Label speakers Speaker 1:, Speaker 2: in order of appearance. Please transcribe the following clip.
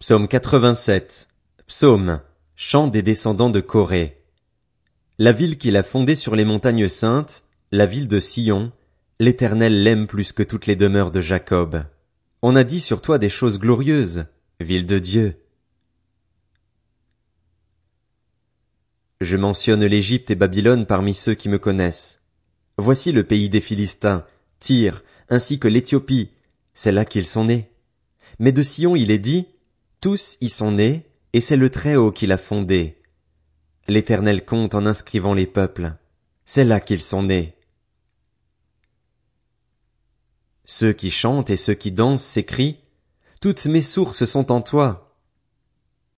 Speaker 1: Psaume 87. Psaume. Chant des descendants de Corée. La ville qu'il a fondée sur les montagnes saintes, la ville de Sion, l'Éternel l'aime plus que toutes les demeures de Jacob. On a dit sur toi des choses glorieuses, ville de Dieu. Je mentionne l'Égypte et Babylone parmi ceux qui me connaissent. Voici le pays des Philistins, Tyr, ainsi que l'Éthiopie, c'est là qu'ils sont nés. Mais de Sion il est dit, tous y sont nés, et c'est le Très-Haut qui l'a fondé. L'Éternel compte en inscrivant les peuples. C'est là qu'ils sont nés. Ceux qui chantent et ceux qui dansent s'écrient, Toutes mes sources sont en toi.